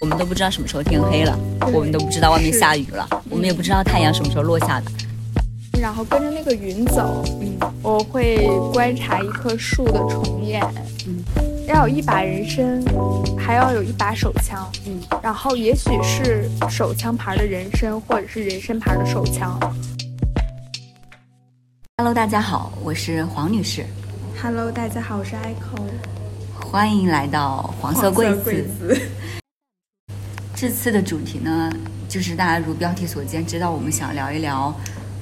我们都不知道什么时候天黑了，我们都不知道外面下雨了，我们也不知道太阳什么时候落下的。然后跟着那个云走，嗯，我会观察一棵树的重演，嗯，要有一把人参，还要有一把手枪，嗯，然后也许是手枪牌的人参，或者是人参牌的手枪。Hello，大家好，我是黄女士。Hello，大家好，我是 Echo。欢迎来到黄色柜子。这次的主题呢，就是大家如标题所见，知道我们想聊一聊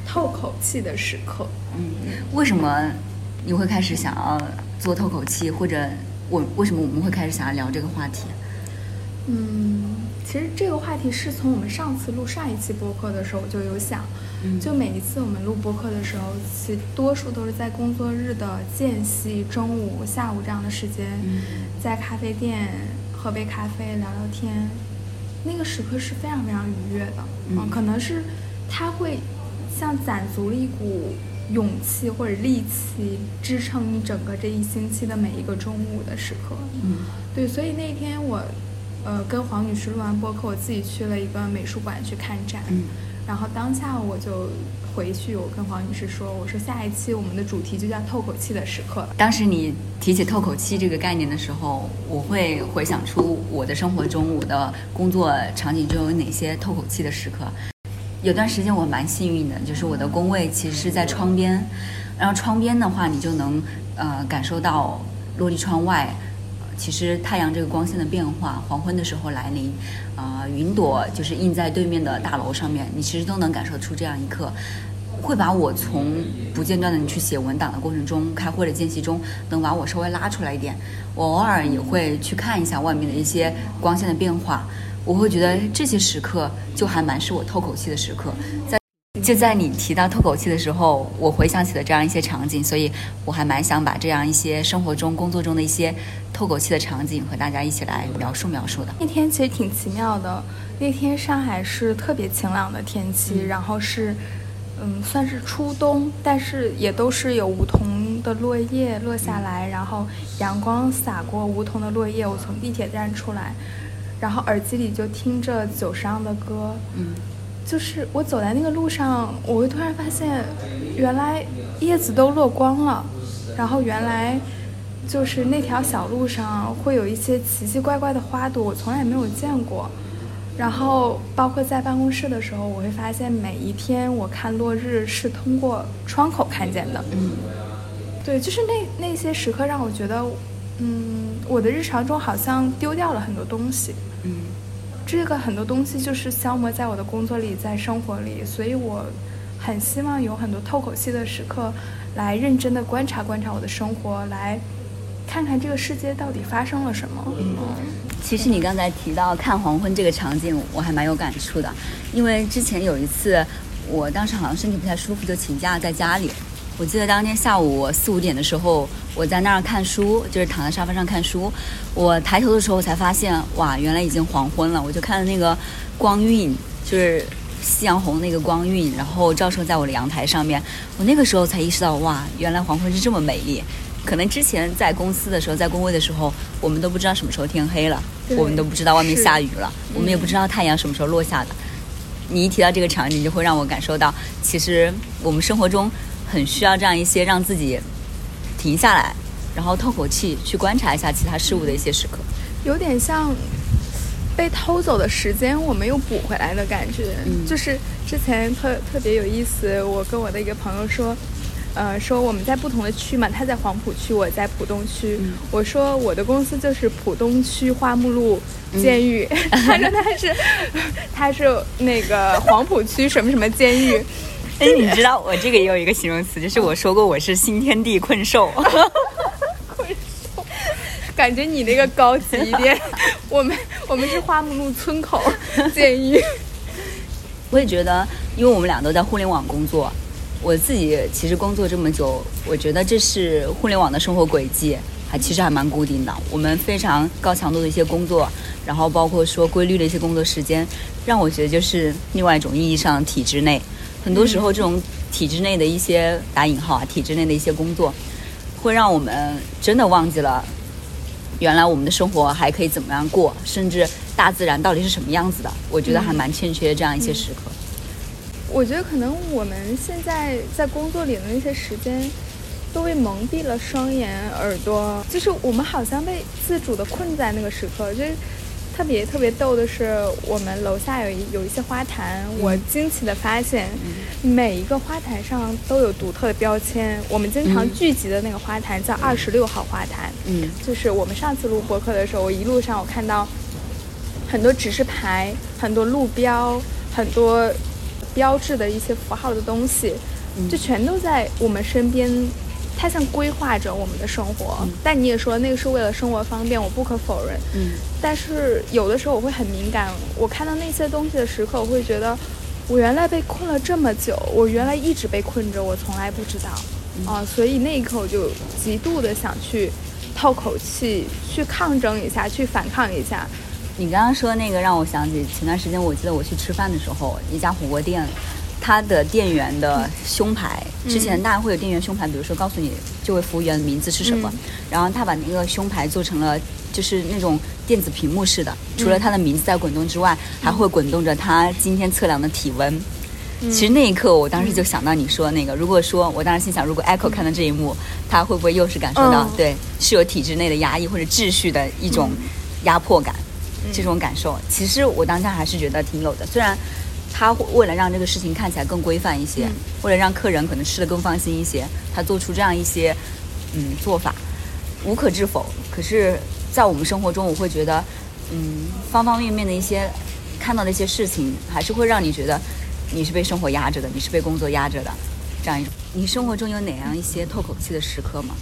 透口气的时刻。嗯，为什么你会开始想要做透口气，或者我为什么我们会开始想要聊这个话题？嗯，其实这个话题是从我们上次录上一期播客的时候我就有想，嗯就每一次我们录播客的时候，其多数都是在工作日的间隙、中午、下午这样的时间，嗯在咖啡店喝杯咖啡聊聊天，那个时刻是非常非常愉悦的。嗯可能是它会像攒足了一股勇气或者力气，支撑你整个这一星期的每一个中午的时刻。嗯对，所以那天我，呃，跟黄女士录完播客，我自己去了一个美术馆去看展，嗯然后当下我就回去，我跟黄女士说，我说下一期我们的主题就叫透口气的时刻。当时你提起透口气这个概念的时候，我会回想出我的生活中，我的工作场景中有哪些透口气的时刻。有段时间我蛮幸运的，就是我的工位其实是在窗边，然后窗边的话，你就能呃感受到落地窗外，其实太阳这个光线的变化，黄昏的时候来临，啊、云朵就是映在对面的大楼上面，你其实都能感受出这样一刻。会把我从不间断的你去写文档的过程中，开会的间隙中，能把我稍微拉出来一点。我偶尔也会去看一下外面的一些光线的变化，我会觉得这些时刻就还蛮是我透口气的时刻。在就在你提到透口气的时候，我回想起了这样一些场景，所以我还蛮想把这样一些生活中、工作中的一些透口气的场景和大家一起来描述描述的。那天其实挺奇妙的，那天上海是特别晴朗的天气，然后是，嗯，算是初冬，但是也都是有梧桐的落叶落下来，然后阳光洒过梧桐的落叶。我从地铁站出来，然后耳机里就听着久石让的歌，嗯就是我走在那个路上，我会突然发现，原来叶子都落光了，然后原来就是那条小路上会有一些奇奇怪怪的花朵，我从来没有见过。然后包括在办公室的时候，我会发现每一天我看落日是通过窗口看见的。嗯对，就是那那些时刻让我觉得，嗯，我的日常中好像丢掉了很多东西。嗯这个很多东西就是消磨在我的工作里，在生活里，所以我很希望有很多透口气的时刻，来认真的观察观察我的生活，来看看这个世界到底发生了什么。其实你刚才提到看黄昏这个场景，我还蛮有感触的，因为之前有一次，我当时好像身体不太舒服，就请假在家里。我记得当天下午四五点的时候，我在那儿看书，就是躺在沙发上看书。我抬头的时候才发现，哇，原来已经黄昏了。我就看到那个光晕，就是夕阳红那个光晕，然后照射在我的阳台上面。我那个时候才意识到，哇，原来黄昏是这么美丽。可能之前在公司的时候，在工位的时候，我们都不知道什么时候天黑了，我们都不知道外面下雨了，我们也不知道太阳什么时候落下的。你一提到这个场景，就会让我感受到，其实我们生活中很需要这样一些让自己停下来，然后透口气，去观察一下其他事物的一些时刻。有点像被偷走的时间，我们又补回来的感觉。嗯就是之前特特别有意思，我跟我的一个朋友说。呃，说我们在不同的区嘛，他在黄浦区，我在浦东区。嗯我说我的公司就是浦东区花木路监狱，他说他是他是那个黄浦区什么什么监狱。哎，你知道我这个也有一个形容词，就是我说过我是新天地困兽。困兽感觉你那个高级一点，我们我们是花木路村口监狱。我也觉得，因为我们俩都在互联网工作，我自己其实工作这么久，我觉得这是互联网的生活轨迹，还其实还蛮固定的。我们非常高强度的一些工作，然后包括说规律的一些工作时间，让我觉得就是另外一种意义上体制内。很多时候，这种体制内的一些打引号啊，体制内的一些工作，会让我们真的忘记了原来我们的生活还可以怎么样过，甚至大自然到底是什么样子的，我觉得还蛮欠缺这样一些时刻。我觉得可能我们现在在工作里的那些时间，都被蒙蔽了双眼、耳朵，就是我们好像被自主的困在那个时刻。就是特别特别逗的是，我们楼下有一有一些花坛，我惊奇的发现，每一个花坛上都有独特的标签。我们经常聚集的那个花坛叫二十六号花坛，嗯，就是我们上次录播客的时候，我一路上我看到很多指示牌、很多路标、很多。标志的一些符号的东西，就全都在我们身边，它像规划着我们的生活。但你也说那个是为了生活方便，我不可否认。嗯。但是有的时候我会很敏感，我看到那些东西的时刻，我会觉得，我原来被困了这么久，我原来一直被困着，我从来不知道。啊，所以那一刻我就极度的想去透口气，去抗争一下，去反抗一下。你刚刚说那个让我想起前段时间，我记得我去吃饭的时候，一家火锅店，它的店员的胸牌，之前大家会有店员胸牌，比如说告诉你这位服务员的名字是什么，然后他把那个胸牌做成了就是那种电子屏幕式的，除了他的名字在滚动之外，还会滚动着他今天测量的体温。其实那一刻，我当时就想到你说那个，如果说我当时心想，如果 Echo 看到这一幕，他会不会又是感受到对是有体制内的压抑或者秩序的一种压迫感？这种感受，其实我当下还是觉得挺有的。虽然他为了让这个事情看起来更规范一些，为了让客人可能吃的更放心一些，他做出这样一些嗯做法，无可置否。可是，在我们生活中，我会觉得，嗯，方方面面的一些看到的一些事情，还是会让你觉得你是被生活压着的，你是被工作压着的。这样一种，你生活中有哪样一些透口气的时刻吗？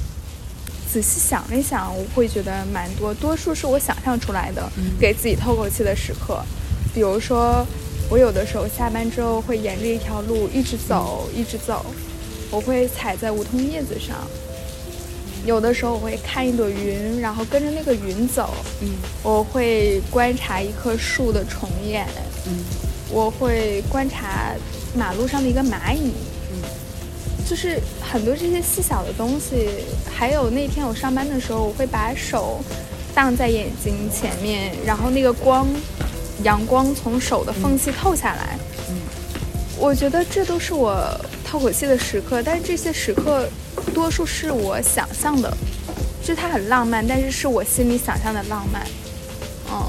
仔细想了一想，我会觉得蛮多，多数是我想象出来的，给自己透口气的时刻。比如说，我有的时候下班之后会沿着一条路一直走，一直走，我会踩在梧桐叶子上。有的时候我会看一朵云，然后跟着那个云走。嗯，我会观察一棵树的重演。嗯，我会观察马路上的一个蚂蚁。嗯就是很多这些细小的东西，还有那天我上班的时候，我会把手挡在眼睛前面，然后那个光，阳光从手的缝隙透下来。嗯，我觉得这都是我透口气的时刻，但是这些时刻多数是我想象的，就它很浪漫，但是是我心里想象的浪漫。嗯。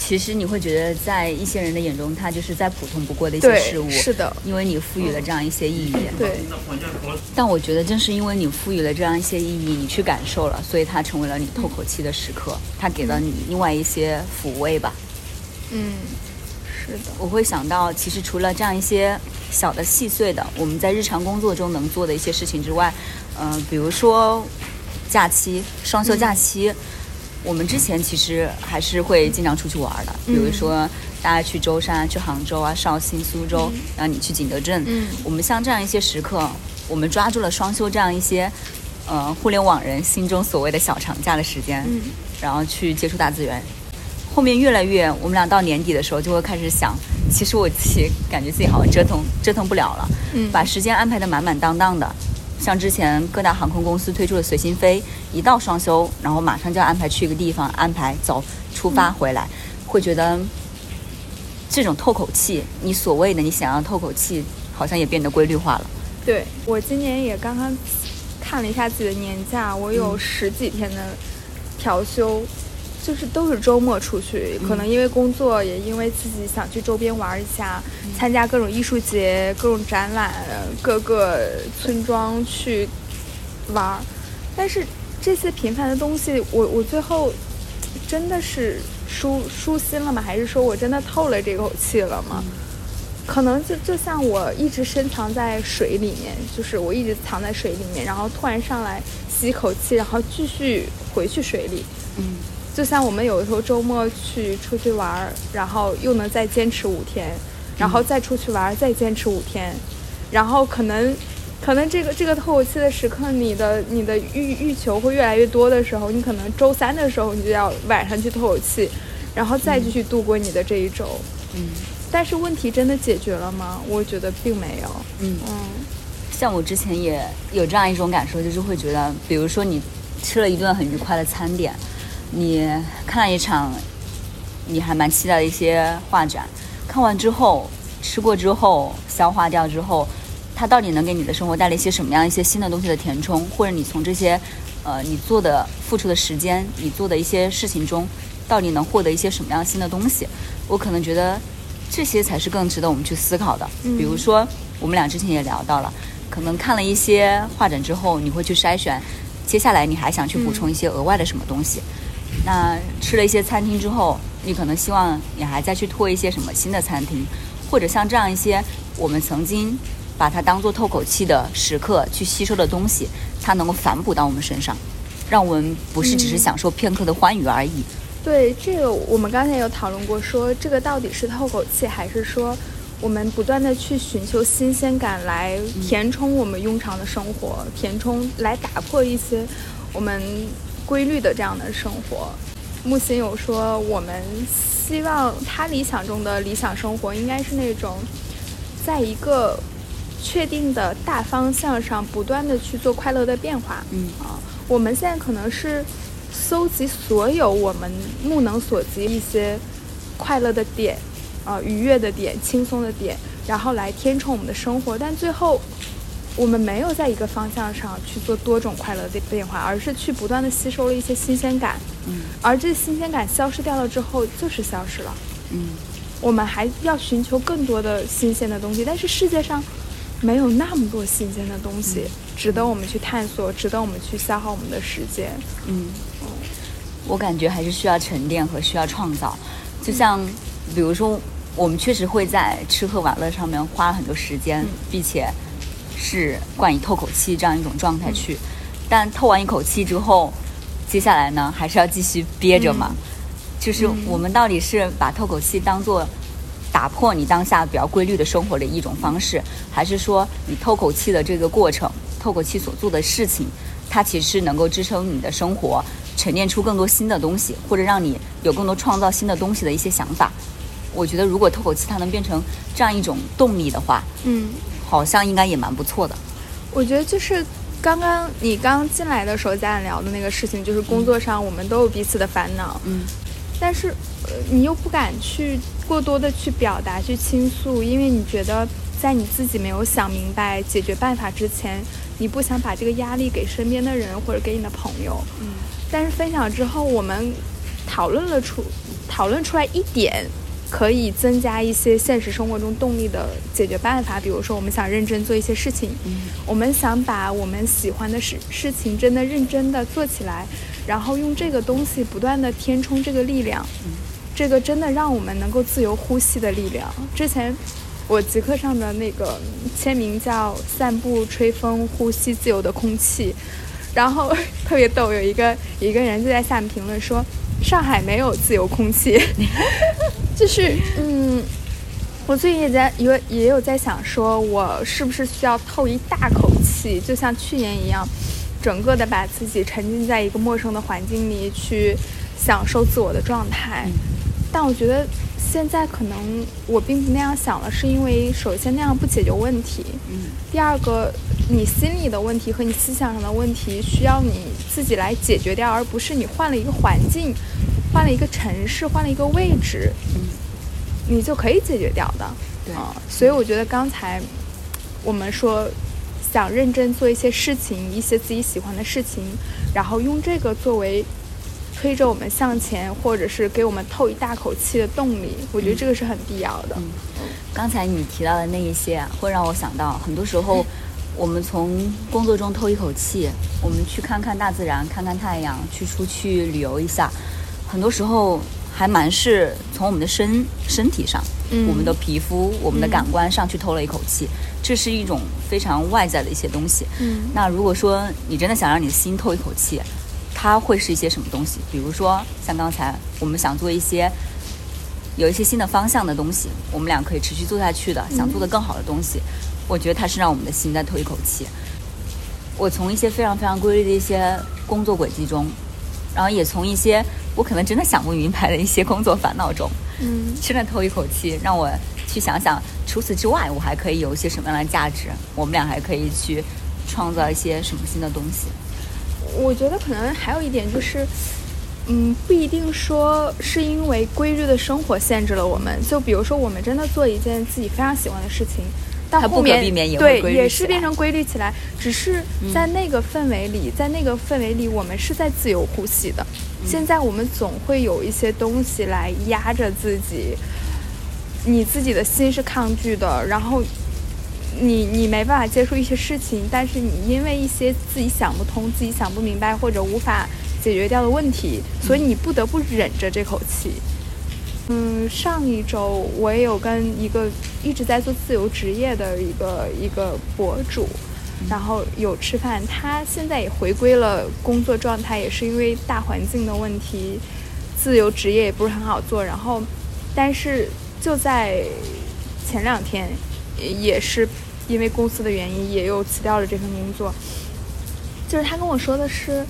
其实你会觉得，在一些人的眼中，它就是再普通不过的一些事物，是的，因为你赋予了这样一些意义。对。但我觉得，正是因为你赋予了这样一些意义，你去感受了，所以它成为了你透口气的时刻，它给了你另外一些抚慰吧。嗯，是的。我会想到，其实除了这样一些小的细碎的，我们在日常工作中能做的一些事情之外，嗯，比如说假期，双休假期。我们之前其实还是会经常出去玩的，比如说大家去舟山、去杭州啊、绍兴、苏州，然后你去景德镇。嗯，我们像这样一些时刻，我们抓住了双休这样一些，呃，互联网人心中所谓的小长假的时间，然后去接触大自然。后面越来越，我们俩到年底的时候就会开始想，其实我自己感觉自己好像折腾折腾不了了，嗯，把时间安排的满满当当的。像之前各大航空公司推出的随心飞，一到双休，然后马上就要安排去一个地方，安排走出发回来，会觉得这种透口气，你所谓的你想要透口气，好像也变得规律化了。对我今年也刚刚看了一下自己的年假，我有十几天的调休。就是都是周末出去，可能因为工作，也因为自己想去周边玩一下，参加各种艺术节、各种展览、各个村庄去玩。但是这些平凡的东西，我我最后真的是舒舒心了吗？还是说我真的透了这口气了吗？可能就就像我一直深藏在水里面，就是我一直藏在水里面，然后突然上来吸一口气，然后继续回去水里。嗯。就像我们有的时候周末去出去玩，然后又能再坚持五天，然后再出去玩，再坚持五天，然后可能，可能这个这个透口气的时刻，你的你的欲欲求会越来越多的时候，你可能周三的时候你就要晚上去透口气，然后再继续度过你的这一周。嗯。但是问题真的解决了吗？我觉得并没有。嗯嗯。像我之前也有这样一种感受，就是会觉得，比如说你吃了一顿很愉快的餐点。你看了一场你还蛮期待的一些画展，看完之后，吃过之后，消化掉之后，它到底能给你的生活带来一些什么样一些新的东西的填充，或者你从这些呃你做的付出的时间，你做的一些事情中，到底能获得一些什么样新的东西？我可能觉得这些才是更值得我们去思考的。比如说，我们俩之前也聊到了，可能看了一些画展之后，你会去筛选，接下来你还想去补充一些额外的什么东西。那吃了一些餐厅之后，你可能希望你还再去拓一些什么新的餐厅，或者像这样一些我们曾经把它当做透口气的时刻去吸收的东西，它能够反哺到我们身上，让我们不是只是享受片刻的欢愉而已。对这个，我们刚才有讨论过，说这个到底是透口气，还是说我们不断的去寻求新鲜感来填充我们庸常的生活，填充来打破一些我们。规律的这样的生活，木心有说，我们希望他理想中的理想生活应该是那种，在一个确定的大方向上不断的去做快乐的变化。嗯啊，我们现在可能是搜集所有我们目能所及一些快乐的点，啊，愉悦的点，轻松的点，然后来填充我们的生活，但最后。我们没有在一个方向上去做多种快乐的变化，而是去不断的吸收了一些新鲜感。嗯，而这新鲜感消失掉了之后，就是消失了。嗯，我们还要寻求更多的新鲜的东西，但是世界上没有那么多新鲜的东西值得我们去探索，值得我们去消耗我们的时间。嗯，我感觉还是需要沉淀和需要创造。就像，比如说，我们确实会在吃喝玩乐上面花很多时间，并且。是惯以透口气这样一种状态去，但透完一口气之后，接下来呢还是要继续憋着嘛？就是我们到底是把透口气当做打破你当下比较规律的生活的一种方式，还是说你透口气的这个过程，透口气所做的事情，它其实能够支撑你的生活，沉淀出更多新的东西，或者让你有更多创造新的东西的一些想法？我觉得如果透口气它能变成这样一种动力的话，嗯。好像应该也蛮不错的。我觉得就是刚刚你刚进来的时候，咱俩聊的那个事情，就是工作上我们都有彼此的烦恼，嗯，但是呃，你又不敢去过多的去表达、去倾诉，因为你觉得在你自己没有想明白解决办法之前，你不想把这个压力给身边的人或者给你的朋友，嗯。但是分享之后，我们讨论了出讨论出来一点。可以增加一些现实生活中动力的解决办法，比如说，我们想认真做一些事情，我们想把我们喜欢的事事情真的认真的做起来，然后用这个东西不断的填充这个力量，这个真的让我们能够自由呼吸的力量。之前我极客上的那个签名叫“散步、吹风、呼吸自由的空气”，然后 特别逗，有一个一个人就在下面评论说。上海没有自由空气，就是嗯，我最近也在也也有在想，说我是不是需要透一大口气，就像去年一样，整个的把自己沉浸在一个陌生的环境里去享受自我的状态。但我觉得现在可能我并不那样想了，是因为首先那样不解决问题，嗯，第二个。你心里的问题和你思想上的问题需要你自己来解决掉，而不是你换了一个环境，换了一个城市，换了一个位置，嗯，你就可以解决掉的。对啊，所以我觉得刚才我们说想认真做一些事情，一些自己喜欢的事情，然后用这个作为推着我们向前，或者是给我们透一大口气的动力，我觉得这个是很必要的。嗯，刚才你提到的那一些，会让我想到很多时候。我们从工作中透一口气，我们去看看大自然，看看太阳，去出去旅游一下。很多时候还蛮是从我们的身身体上，我们的皮肤、我们的感官上去透了一口气。这是一种非常外在的一些东西。嗯，那如果说你真的想让你的心透一口气，它会是一些什么东西？比如说像刚才我们想做一些有一些新的方向的东西，我们俩可以持续做下去的，想做的更好的东西。我觉得它是让我们的心在透一口气。我从一些非常非常规律的一些工作轨迹中，然后也从一些我可能真的想不明白的一些工作烦恼中，嗯，真的透一口气，让我去想想，除此之外，我还可以有一些什么样的价值？我们俩还可以去创造一些什么新的东西？我觉得可能还有一点就是，嗯，不一定说是因为规律的生活限制了我们。就比如说，我们真的做一件自己非常喜欢的事情，到后面对也是变成规律起来。只是在那个氛围里，在那个氛围里，我们是在自由呼吸的。现在我们总会有一些东西来压着自己，你自己的心是抗拒的，然后你你没办法接受一些事情，但是你因为一些自己想不通、自己想不明白或者无法。解决掉的问题，所以你不得不忍着这口气。嗯，上一周我也有跟一个一直在做自由职业的一个一个博主，然后有吃饭。他现在也回归了工作状态，也是因为大环境的问题，自由职业也不是很好做。然后，但是就在前两天，也是因为公司的原因，也又辞掉了这份工作。就是他跟我说的是。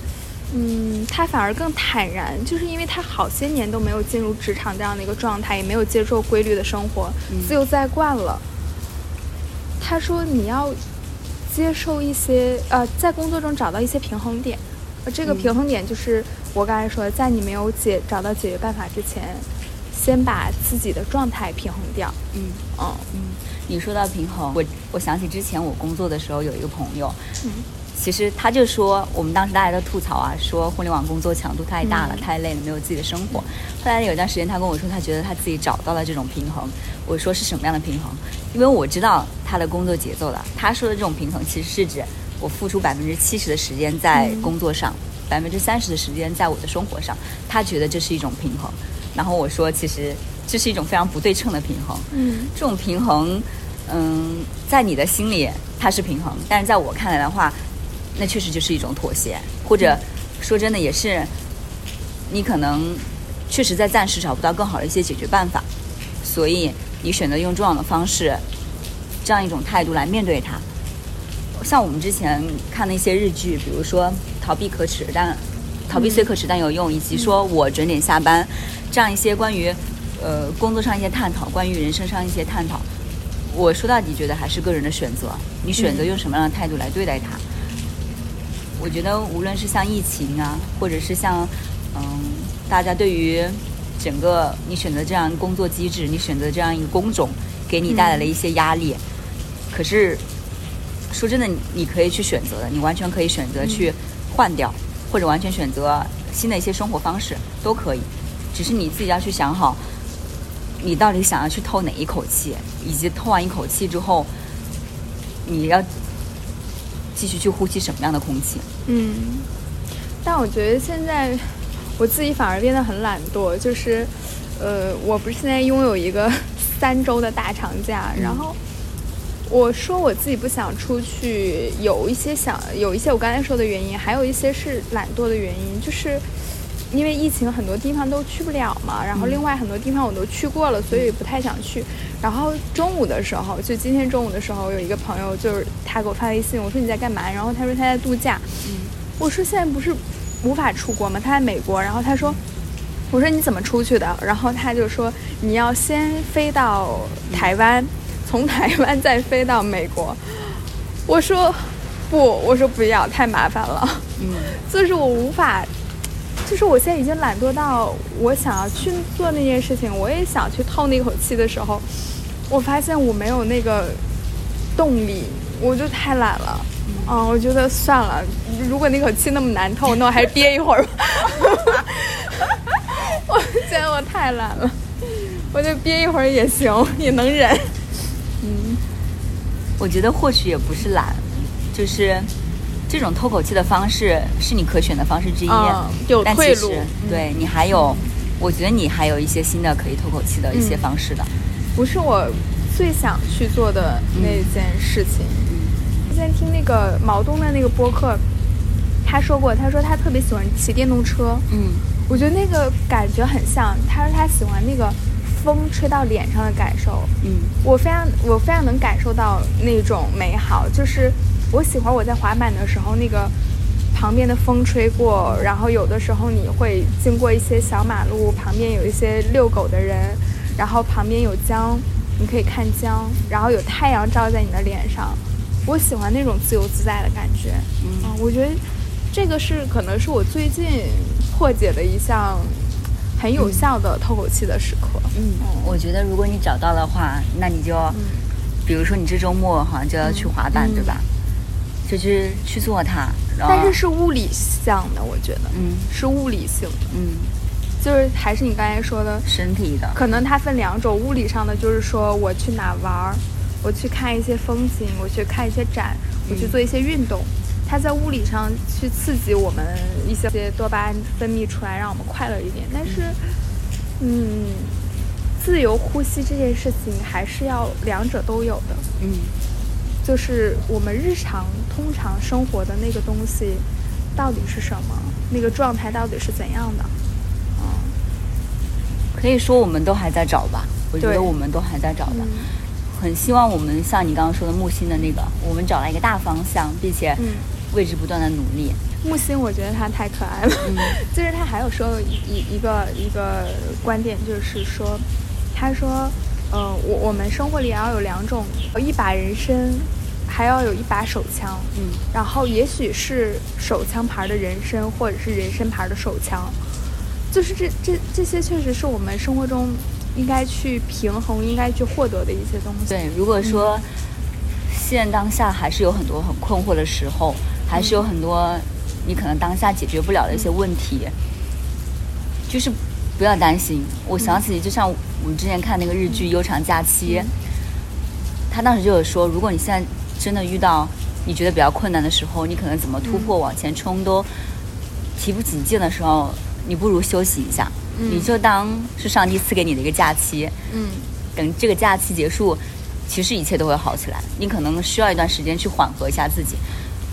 嗯，他反而更坦然，就是因为他好些年都没有进入职场这样的一个状态，也没有接受规律的生活，自由在惯了。他说：“你要接受一些呃，在工作中找到一些平衡点，呃，这个平衡点就是我刚才说的，在你没有解找到解决办法之前，先把自己的状态平衡掉。”嗯哦嗯，你说到平衡，我我想起之前我工作的时候有一个朋友。嗯。其实他就说，我们当时大家都吐槽啊，说互联网工作强度太大了，太累了，没有自己的生活。后来有一段时间，他跟我说，他觉得他自己找到了这种平衡。我说是什么样的平衡？因为我知道他的工作节奏了。他说的这种平衡，其实是指我付出百分之七十的时间在工作上，百分之三十的时间在我的生活上。他觉得这是一种平衡。然后我说，其实这是一种非常不对称的平衡。嗯，这种平衡，嗯，在你的心里它是平衡，但是在我看来的话。那确实就是一种妥协，或者说真的也是，你可能确实在暂时找不到更好的一些解决办法，所以你选择用这样的方式，这样一种态度来面对它。像我们之前看的一些日剧，比如说逃避可耻，但逃避虽可耻但有用，以及说我准点下班，这样一些关于呃工作上一些探讨，关于人生上一些探讨，我说到底觉得还是个人的选择，你选择用什么样的态度来对待它。我觉得无论是像疫情啊，或者是像，嗯，大家对于整个你选择这样工作机制，你选择这样一个工种，给你带来了一些压力。可是说真的，你可以去选择的，你完全可以选择去换掉，或者完全选择新的一些生活方式都可以。只是你自己要去想好，你到底想要去透哪一口气，以及透完一口气之后，你要。继续去呼吸什么样的空气？嗯，但我觉得现在我自己反而变得很懒惰。就是，呃，我不是现在拥有一个三周的大长假，然后我说我自己不想出去，有一些想，有一些我刚才说的原因，还有一些是懒惰的原因，就是。因为疫情很多地方都去不了嘛，然后另外很多地方我都去过了，所以不太想去。然后中午的时候，就今天中午的时候，有一个朋友就是他给我发微信，我说你在干嘛？然后他说他在度假。嗯，我说现在不是无法出国吗？他在美国。然后他说，我说你怎么出去的？然后他就说你要先飞到台湾，从台湾再飞到美国。我说不，我说不要，太麻烦了。嗯，就是我无法。就是我现在已经懒惰到我想要去做那件事情，我也想去透那口气的时候，我发现我没有那个动力，我就太懒了。嗯，我觉得算了，如果那口气那么难透，那我还是憋一会儿吧。我觉得我太懒了，我就憋一会儿也行，也能忍。嗯，我觉得或许也不是懒，就是。这种透口气的方式是你可选的方式之一，有退路。对你还有，我觉得你还有一些新的可以透口气的一些方式的。不是我最想去做的那件事情。之前听那个毛东的那个播客，他说过，他说他特别喜欢骑电动车。嗯，我觉得那个感觉很像。他说他喜欢那个风吹到脸上的感受。嗯，我非常我非常能感受到那种美好，就是。我喜欢我在滑板的时候，那个旁边的风吹过，然后有的时候你会经过一些小马路，旁边有一些遛狗的人，然后旁边有江，你可以看江，然后有太阳照在你的脸上。我喜欢那种自由自在的感觉。嗯，我觉得这个是可能是我最近破解的一项很有效的透口气的时刻。嗯，我觉得如果你找到的话，那你就，比如说你这周末好像就要去滑板，对吧？就去去做它。但是是物理向的，我觉得，嗯，是物理性的，嗯，就是还是你刚才说的身体的，可能它分两种，物理上的就是说我去哪玩儿，我去看一些风景，我去看一些展，我去做一些运动，它在物理上去刺激我们一些多巴胺分泌出来，让我们快乐一点。但是，嗯，自由呼吸这件事情还是要两者都有的，嗯。就是我们日常通常生活的那个东西，到底是什么？那个状态到底是怎样的？嗯，可以说我们都还在找吧。我觉得我们都还在找的。很希望我们像你刚刚说的木星的那个，我们找了一个大方向，并且为之不断的努力。木星，我觉得他太可爱了。就是他还有说一一个一个观点，就是说，他说，嗯，我我们生活里要有两种，一把人参。还要有一把手枪，嗯，然后也许是手枪牌的人参，或者是人参牌的手枪，就是这这这些确实是我们生活中应该去平衡、应该去获得的一些东西。对，如果说现当下还是有很多很困惑的时候，还是有很多你可能当下解决不了的一些问题，就是不要担心。我想起就像我们之前看那个日剧《悠长假期》，他当时就有说，如果你现在真的遇到你觉得比较困难的时候，你可能怎么突破往前冲都提不起劲的时候，你不如休息一下，你就当是上帝赐给你的一个假期。嗯，等这个假期结束，其实一切都会好起来。你可能需要一段时间去缓和一下自己。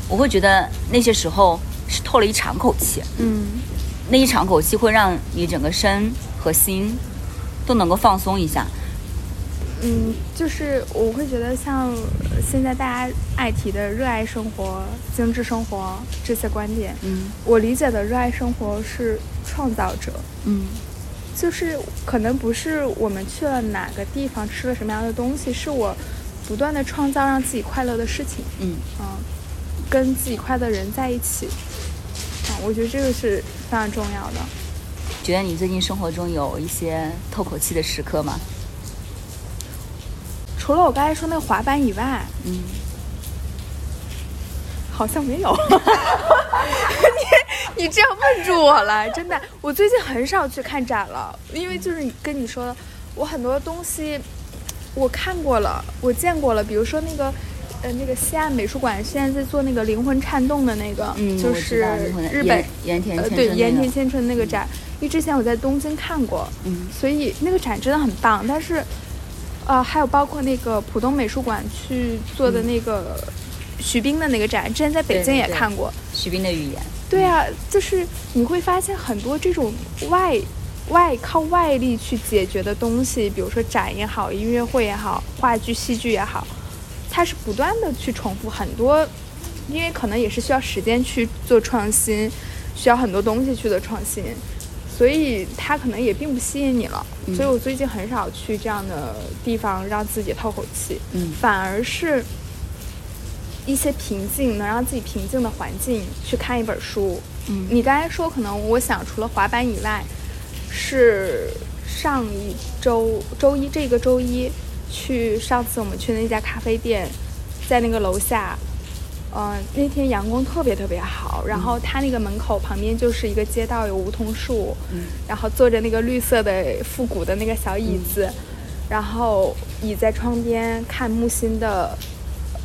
我会觉得那些时候是透了一场口气。嗯，那一场口气会让你整个身和心都能够放松一下。嗯，就是我会觉得像现在大家爱提的热爱生活、精致生活这些观点，嗯，我理解的热爱生活是创造者，嗯，就是可能不是我们去了哪个地方吃了什么样的东西，是我不断的创造让自己快乐的事情，嗯，啊，跟自己快乐的人在一起，啊，我觉得这个是非常重要的。觉得你最近生活中有一些透口气的时刻吗？除了我刚才说那个滑板以外，嗯，好像没有。你你这样问住我了，真的。我最近很少去看展了，因为就是跟你说的，我很多东西我看过了，我见过了。比如说那个呃那个西岸美术馆现在在做那个灵魂颤动的那个，就是日本盐田呃对盐田千春那个展，因为之前我在东京看过，嗯，所以那个展真的很棒，但是。呃，还有包括那个浦东美术馆去做的那个徐冰的那个展，之前在北京也看过。徐冰的语言。对啊，就是你会发现很多这种外外靠外力去解决的东西，比如说展也好，音乐会也好，话剧、戏剧也好，它是不断的去重复很多，因为可能也是需要时间去做创新，需要很多东西去做创新。所以它可能也并不吸引你了，所以我最近很少去这样的地方让自己透口气，嗯，反而是一些平静能让自己平静的环境去看一本书，嗯，你刚才说可能我想除了滑板以外，是上一周周一这个周一去上次我们去那家咖啡店，在那个楼下。嗯，那天阳光特别特别好，然后他那个门口旁边就是一个街道，有梧桐树，嗯，然后坐着那个绿色的复古的那个小椅子，然后倚在窗边看木心的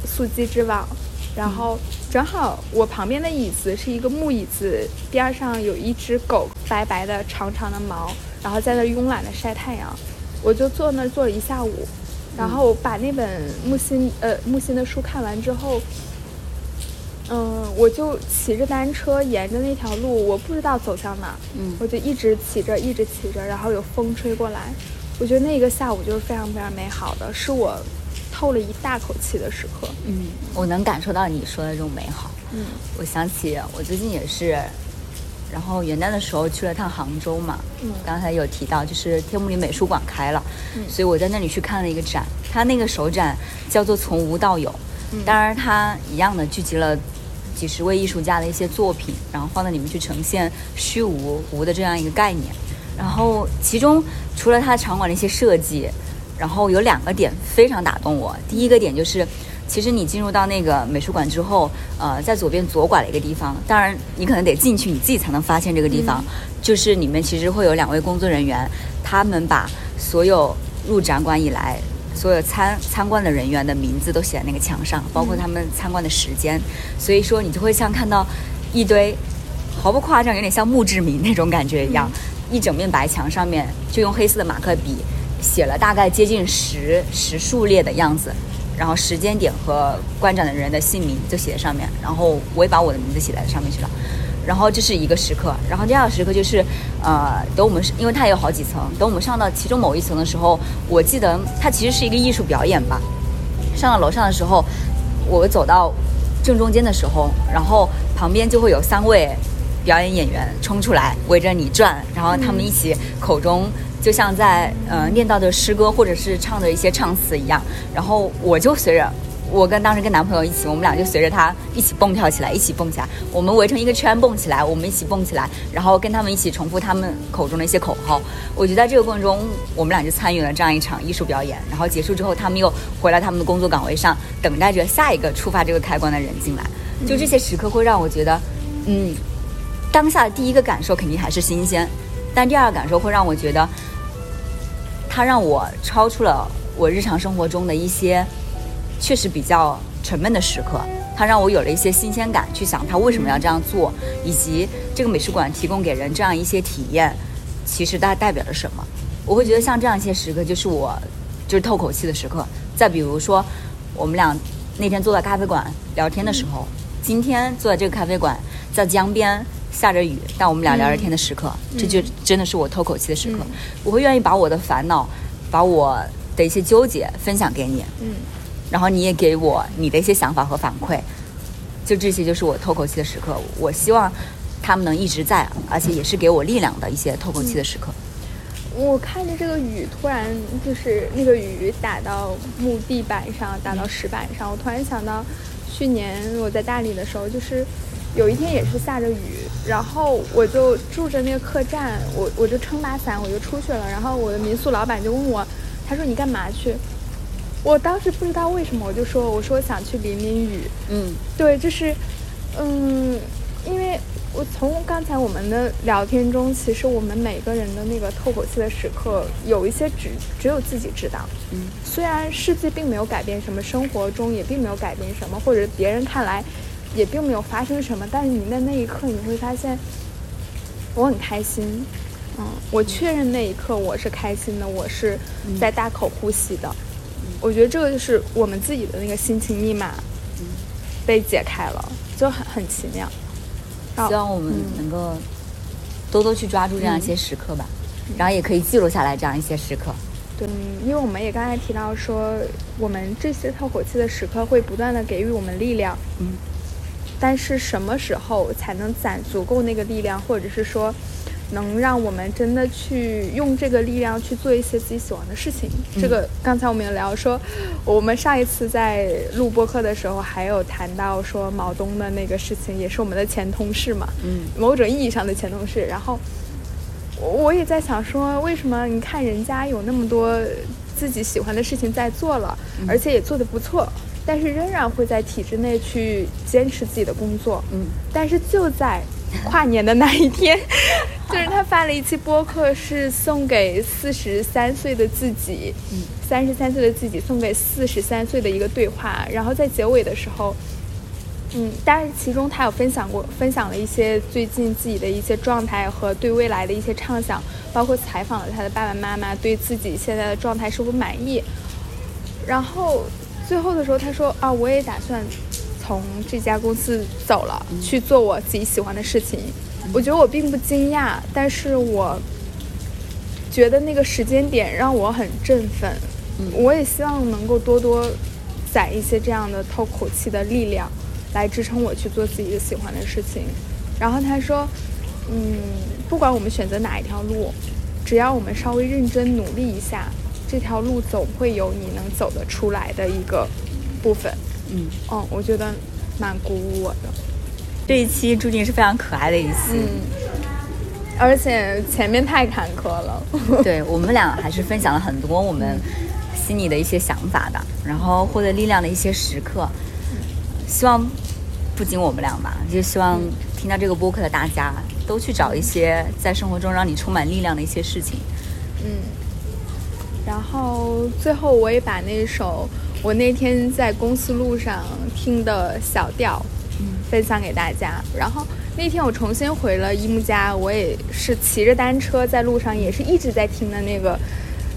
素鸡之网，然后正好我旁边的椅子是一个木椅子，边上有一只狗，白白的长长的毛，然后在那慵懒的晒太阳，我就坐那儿坐了一下午，然后把那本木心呃木心的书看完之后。嗯，我就骑着单车沿着那条路，我不知道走向哪，嗯，我就一直骑着，一直骑着，然后有风吹过来，我觉得那个下午就是非常非常美好的，是我透了一大口气的时刻。嗯，我能感受到你说的这种美好。嗯，我想起我最近也是，然后元旦的时候去了趟杭州嘛，嗯，刚才有提到就是天目里美术馆开了，嗯，所以我在那里去看了一个展，它那个首展叫做从无到有，嗯，当然它一样的聚集了。几十位艺术家的一些作品，然后放在里面去呈现虚无无的这样一个概念。然后其中除了它场馆的一些设计，然后有两个点非常打动我。第一个点就是，其实你进入到那个美术馆之后，呃，在左边左拐的一个地方，当然你可能得进去你自己才能发现这个地方，就是里面其实会有两位工作人员，他们把所有入展馆以来。所有参参观的人员的名字都写在那个墙上，包括他们参观的时间，所以说你就会像看到一堆毫不夸张，有点像墓志铭那种感觉一样，一整面白墙上面就用黑色的马克笔写了大概接近十十数列的样子，然后时间点和观展的人的姓名就写在上面，然后我也把我的名字写在上面去了。然后这是一个时刻，然后第二个时刻就是，呃，等我们因为它有好几层，等我们上到其中某一层的时候，我记得它其实是一个艺术表演吧。上到楼上的时候，我走到正中间的时候，然后旁边就会有三位表演演员冲出来围着你转，然后他们一起口中就像在呃念叨的诗歌或者是唱的一些唱词一样，然后我就随着。我跟当时跟男朋友一起，我们俩就随着他一起蹦跳起来，一起蹦起来。我们围成一个圈蹦起来，我们一起蹦起来，然后跟他们一起重复他们口中的一些口号。我觉得在这个过程中，我们俩就参与了这样一场艺术表演。然后结束之后，他们又回来他们的工作岗位上，等待着下一个触发这个开关的人进来。就这些时刻会让我觉得，嗯，当下的第一个感受肯定还是新鲜，但第二个感受会让我觉得，它让我超出了我日常生活中的一些。确实比较沉闷的时刻，它让我有了一些新鲜感，去想它为什么要这样做，以及这个美术馆提供给人这样一些体验，其实它代表着什么？我会觉得像这样一些时刻，就是我就是透口气的时刻。再比如说，我们俩那天坐在咖啡馆聊天的时候，今天坐在这个咖啡馆，在江边下着雨，但我们俩聊着天的时刻，这就真的是我透口气的时刻。我会愿意把我的烦恼，把我的一些纠结分享给你。嗯。然后你也给我你的一些想法和反馈，就这些就是我透口气的时刻。我希望他们能一直在，而且也是给我力量的一些透口气的时刻。我看着这个雨，突然就是那个雨打到木地板上，打到石板上，我突然想到去年我在大理的时候，就是有一天也是下着雨，然后我就住着那个客栈，我我就撑把伞我就出去了，然后我的民宿老板就问我，他说你干嘛去？我当时不知道为什么，我就说，我说我想去淋淋雨。嗯，对，就是，嗯，因为我从刚才我们的聊天中，其实我们每个人的那个透口气的时刻，有一些只只有自己知道。嗯，虽然世界并没有改变什么，生活中也并没有改变什么，或者别人看来也并没有发生什么，但是你的那一刻，你会发现我很开心。嗯，我确认那一刻我是开心的，我是在大口呼吸的。我觉得这个就是我们自己的那个心情密码，被解开了，就很很奇妙。希望我们能够多多去抓住这样一些时刻吧，然后也可以记录下来这样一些时刻。对，因为我们也刚才提到说，我们这些透口气的时刻会不断的给予我们力量。嗯。但是什么时候才能攒足够那个力量，或者是说？能让我们真的去用这个力量去做一些自己喜欢的事情。这个刚才我们也聊说，我们上一次在录播客的时候，还有谈到说毛东的那个事情，也是我们的前同事嘛，嗯，某种意义上的前同事。然后我也在想说，为什么你看人家有那么多自己喜欢的事情在做了，而且也做得不错，但是仍然会在体制内去坚持自己的工作。嗯，但是就在。跨年的那一天，就是他发了一期播客，是送给四十三岁的自己，三十三岁的自己送给四十三岁的一个对话。然后在结尾的时候，嗯，但是其中他有分享过，分享了一些最近自己的一些状态和对未来的一些畅想，包括采访了他的爸爸妈妈，对自己现在的状态是否满意。然后最后的时候，他说：“啊，我也打算。”从这家公司走了，去做我自己喜欢的事情。我觉得我并不惊讶，但是我觉得那个时间点让我很振奋。嗯我也希望能够多多攒一些这样的透口气的力量，来支撑我去做自己喜欢的事情。然后他说：“嗯，不管我们选择哪一条路，只要我们稍微认真努力一下，这条路总会有你能走得出来的一个部分。”嗯，哦，我觉得蛮鼓舞我的。这一期注定是非常可爱的一期。嗯，而且前面太坎坷了。对我们俩还是分享了很多我们心里的一些想法的，然后获得力量的一些时刻。希望不仅我们俩吧，就希望听到这个播客的大家都去找一些在生活中让你充满力量的一些事情。嗯，然后最后我也把那首我那天在公司路上听的小调，嗯，分享给大家。然后那天我重新回了一木家，我也是骑着单车在路上，也是一直在听的那个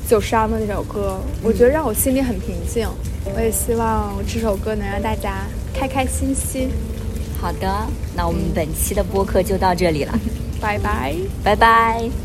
九十二的那首歌，我觉得让我心里很平静。我也希望这首歌能让大家开开心心。好的，那我们本期的播客就到这里了，拜拜，拜拜。